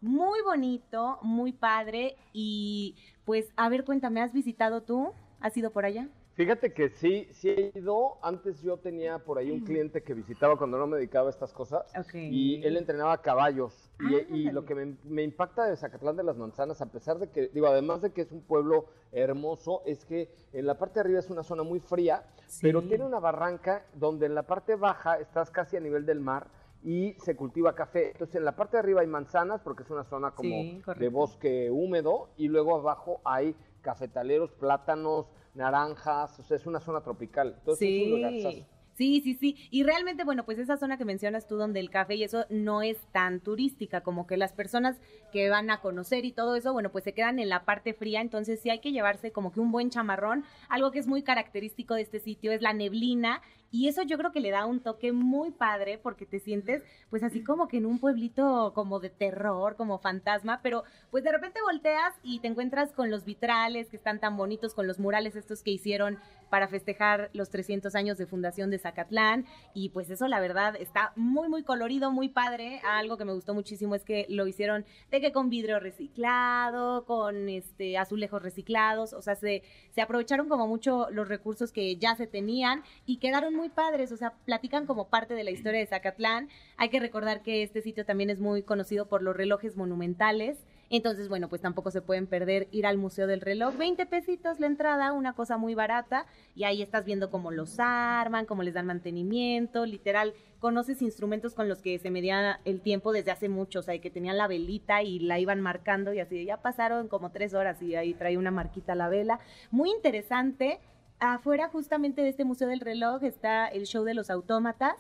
Muy bonito, muy padre. Y pues, a ver, cuéntame, ¿has visitado tú? ¿Has ido por allá? Fíjate que sí, sí he ido. Antes yo tenía por ahí un cliente que visitaba cuando no me dedicaba a estas cosas. Ok. Y él entrenaba caballos. Y, Ah, y lo que me, me impacta de Zacatlán de las Manzanas, a pesar de que, digo, además de que es un pueblo hermoso, es que en la parte de arriba es una zona muy fría, pero tiene una barranca donde en la parte baja estás casi a nivel del mar y se cultiva café. Entonces en la parte de arriba hay manzanas porque es una zona como Sí, de bosque húmedo y luego abajo hay cafetaleros, plátanos, naranjas, o sea, es una zona tropical. Entonces es un. Sí. Sí, sí. Y realmente, bueno, pues esa zona que mencionas tú donde el café y eso no es tan turística, como que las personas que van a conocer y todo eso, bueno, pues se quedan en la parte fría, entonces sí hay que llevarse como que un buen chamarrón. Algo que es muy característico de este sitio es la neblina y eso yo creo que le da un toque muy padre porque te sientes pues así como que en un pueblito como de terror, como fantasma, pero pues de repente volteas y te encuentras con los vitrales que están tan bonitos, con los murales estos que hicieron para festejar los 300 años de fundación de Zacatlán y pues eso la verdad está muy muy colorido, muy padre. Algo que me gustó muchísimo es que lo hicieron de que con vidrio reciclado, con este azulejos reciclados, o sea, se, se aprovecharon como mucho los recursos que ya se tenían y quedaron muy padres, o sea, platican como parte de la historia de Zacatlán. Hay que recordar que este sitio también es muy conocido por los relojes monumentales. Entonces, bueno, pues tampoco se pueden perder ir al Museo del Reloj. 20 pesitos la entrada, una cosa muy barata. Y ahí estás viendo cómo los arman, cómo les dan mantenimiento. Literal, conoces instrumentos con los que se medía el tiempo desde hace mucho. O sea, que tenían la velita y la iban marcando y así. Ya pasaron como tres horas y ahí trae una marquita la vela. Muy interesante. Afuera justamente de este Museo del Reloj está el show de los autómatas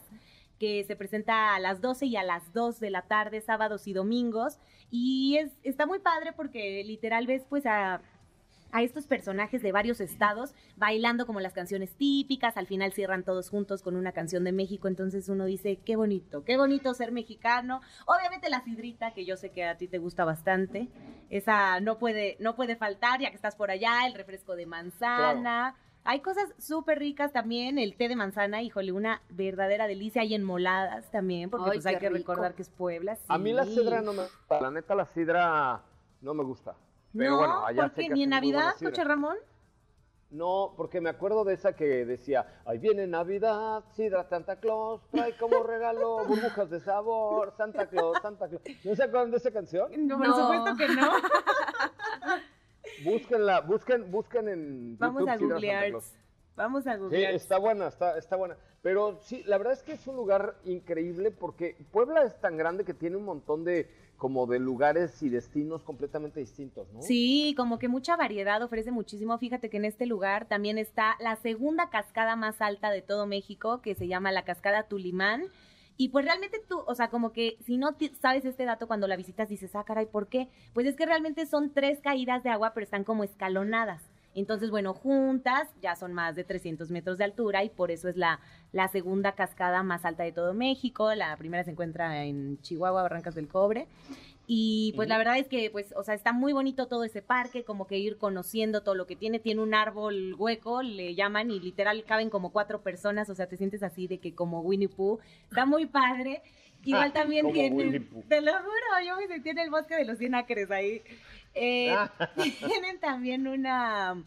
que se presenta a las 12 y a las 2 de la tarde, sábados y domingos. Y es, está muy padre porque literal ves pues a, a estos personajes de varios estados bailando como las canciones típicas, al final cierran todos juntos con una canción de México, entonces uno dice, qué bonito, qué bonito ser mexicano. Obviamente la sidrita, que yo sé que a ti te gusta bastante, esa no puede, no puede faltar ya que estás por allá, el refresco de manzana. Hay cosas súper ricas también, el té de manzana, híjole, una verdadera delicia. Hay enmoladas también, porque Ay, pues hay que rico. recordar que es Puebla. A mí la sidra no me gusta, la neta la sidra no me gusta. Pero no, bueno, allá ¿por sé qué? que ¿Ni en Navidad. Coche Ramón? No, porque me acuerdo de esa que decía, ahí viene Navidad, sidra Santa Claus, trae como regalo burbujas de sabor, Santa Claus, Santa Claus. ¿No se acuerdan de esa canción? No, por supuesto que no. Búsquenla, busquen, busquen en Vamos YouTube a googlear. Vamos a Sí, googlear. está buena, está, está buena. Pero sí, la verdad es que es un lugar increíble porque Puebla es tan grande que tiene un montón de como de lugares y destinos completamente distintos, ¿no? Sí, como que mucha variedad, ofrece muchísimo. Fíjate que en este lugar también está la segunda cascada más alta de todo México, que se llama la cascada Tulimán. Y pues realmente tú, o sea, como que si no sabes este dato cuando la visitas, dices, ah, caray, ¿por qué? Pues es que realmente son tres caídas de agua, pero están como escalonadas. Entonces, bueno, juntas ya son más de 300 metros de altura y por eso es la, la segunda cascada más alta de todo México. La primera se encuentra en Chihuahua, Barrancas del Cobre. Y pues la verdad es que, pues, o sea, está muy bonito todo ese parque, como que ir conociendo todo lo que tiene. Tiene un árbol hueco, le llaman, y literal caben como cuatro personas, o sea, te sientes así de que como Winnie Pooh. Está muy padre. Igual Ah, también Pooh. te lo juro, yo me sentí en el bosque de los 100 acres ahí. Eh, tienen también una,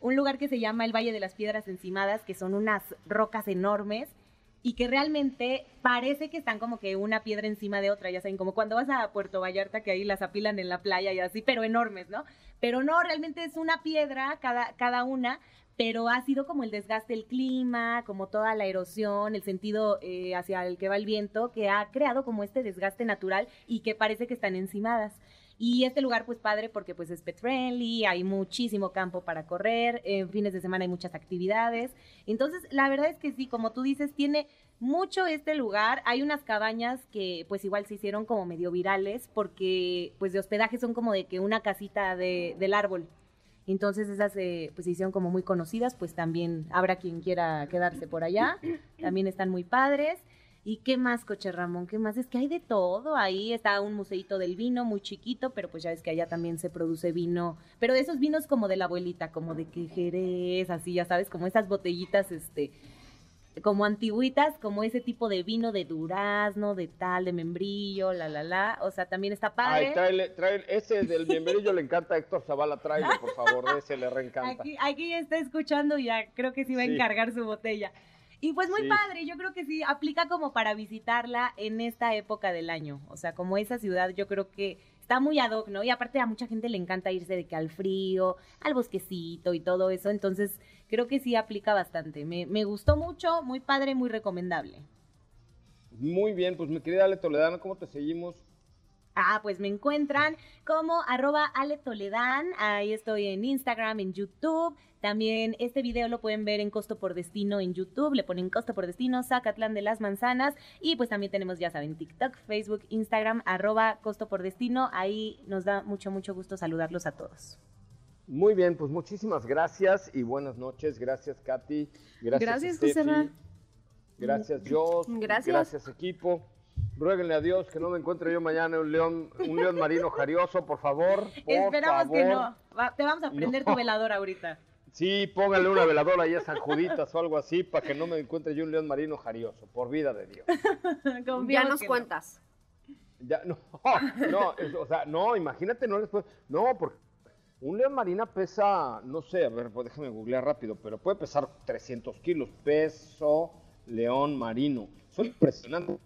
un lugar que se llama el Valle de las Piedras Encimadas, que son unas rocas enormes y que realmente parece que están como que una piedra encima de otra, ya saben, como cuando vas a Puerto Vallarta que ahí las apilan en la playa y así, pero enormes, ¿no? pero no, realmente es una piedra cada, cada una, pero ha sido como el desgaste del clima, como toda la erosión, el sentido eh, hacia el que va el viento, que ha creado como este desgaste natural y que parece que están encimadas. Y este lugar, pues padre, porque pues es pet friendly, hay muchísimo campo para correr, en fines de semana hay muchas actividades. Entonces, la verdad es que sí, como tú dices, tiene mucho este lugar. Hay unas cabañas que pues igual se hicieron como medio virales, porque pues de hospedaje son como de que una casita de, del árbol. Entonces esas eh, pues se hicieron como muy conocidas, pues también habrá quien quiera quedarse por allá. También están muy padres. ¿Y qué más, Coche Ramón? ¿Qué más? Es que hay de todo. Ahí está un museito del vino muy chiquito, pero pues ya ves que allá también se produce vino. Pero de esos vinos como de la abuelita, como de que Jerez, así, ya sabes, como esas botellitas, este, como antiguitas, como ese tipo de vino de durazno, de tal, de membrillo, la, la, la. O sea, también está padre. Ay, tráele, tráele, ese del membrillo le encanta a Héctor Zavala, tráele, por favor, ese le reencanta. Aquí, aquí está escuchando ya, creo que sí va a Sí. encargar su botella. Y pues muy Sí. padre, yo creo que sí, aplica como para visitarla en esta época del año. O sea, como esa ciudad, yo creo que está muy ad hoc, ¿no? Y aparte a mucha gente le encanta irse de que al frío, al bosquecito y todo eso. Entonces, creo que sí aplica bastante. Me, me gustó mucho, muy padre, muy recomendable. Muy bien, pues mi querida Ale Toledano, ¿cómo te seguimos? Ah, pues me encuentran como arroba Ale Toledán. Ahí estoy en Instagram, en YouTube. También este video lo pueden ver en Costo por Destino en YouTube. Le ponen Costo por Destino, Zacatlán de las Manzanas. Y pues también tenemos, ya saben, TikTok, Facebook, Instagram, arroba Costo por Destino. Ahí nos da mucho, mucho gusto saludarlos a todos. Muy bien, pues muchísimas gracias y buenas noches. Gracias, Katy. Gracias, Gracias. José Ra. Gracias, Jos. Gracias. Gracias, equipo. Ruéguenle a Dios que no me encuentre yo mañana un león, un león marino jarioso, por favor. Por Esperamos que no. Va- te vamos a prender No. tu velador ahorita. Sí, póngale una veladora ahí a San Juditas o algo así para que no me encuentre yo un león marino jarioso, por vida de Dios. Ya nos no. cuentas. Ya, no, no, es- o sea, no, imagínate, no les puede- no, porque un león marina pesa, no sé, a ver, pues déjame googlear rápido, pero puede pesar 300 kilos, peso león marino. Son impresionantes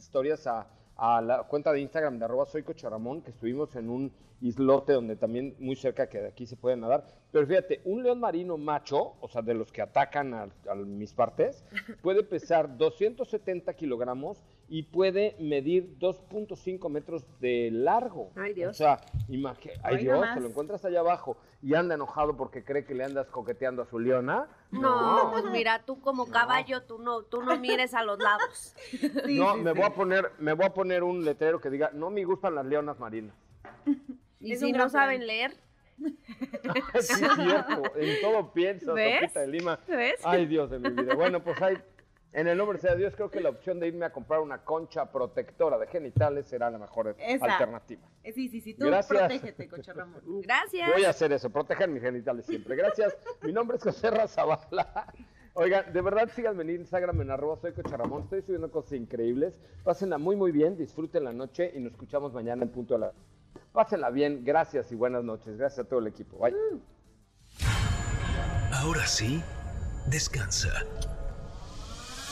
historias a, a la cuenta de Instagram de arroba soy que estuvimos en un islote donde también muy cerca que de aquí se puede nadar. Pero fíjate, un león marino macho, o sea, de los que atacan a, a mis partes, puede pesar 270 kilogramos y puede medir 2.5 metros de largo. Ay, Dios. O sea, imagi- ay Dios, te lo encuentras allá abajo y anda enojado porque cree que le andas coqueteando a su leona. No, pues mira, tú como caballo, tú no, tú no mires a los lados. Sí, no, sí, me sí. voy a poner, me voy a poner un letrero que diga, no me gustan las leonas marinas. Y Es si no plan. saben leer, Sí, es cierto, en todo pienso, ¿Ves? De Lima. ¿ves? Ay, Dios de mi vida. Bueno, pues hay, en el nombre sea Dios, creo que la opción de irme a comprar una concha protectora de genitales será la mejor Esa. alternativa. Eh, Sí, sí, sí, tú Gracias. protégete, Coche Ramón. Gracias. Voy a hacer eso, proteger mis genitales siempre. Gracias. Mi nombre es José Razabala. Oigan, de verdad síganme en Instagram en arroba soy Coche Ramón. Estoy subiendo cosas increíbles. Pásenla muy, muy bien. Disfruten la noche y nos escuchamos mañana en punto de la... Pásenla bien. Gracias y buenas noches. Gracias a todo el equipo. Bye. Ahora sí, descansa.